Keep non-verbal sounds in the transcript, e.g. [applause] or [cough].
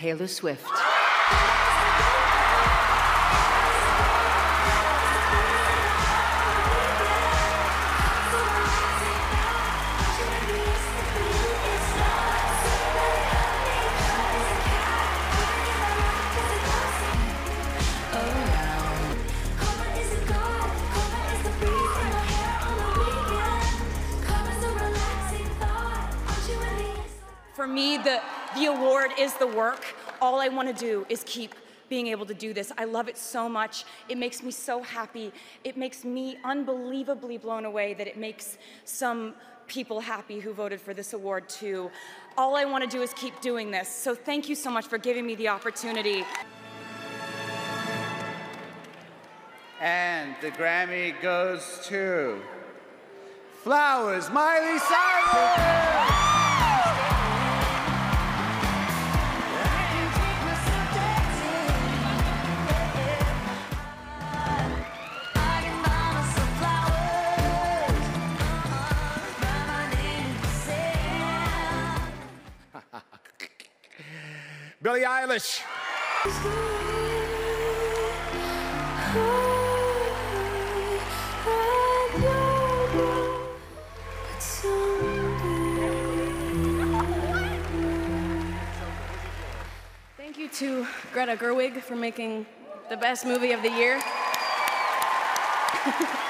Taylor Swift. For me, the, the award is the work. All I want to do is keep being able to do this. I love it so much. It makes me so happy. It makes me unbelievably blown away that it makes some people happy who voted for this award too. All I want to do is keep doing this. So thank you so much for giving me the opportunity. And the Grammy goes to Flowers, Miley Cyrus! Billie Eilish. Thank you to Greta Gerwig for making the best movie of the year. [laughs]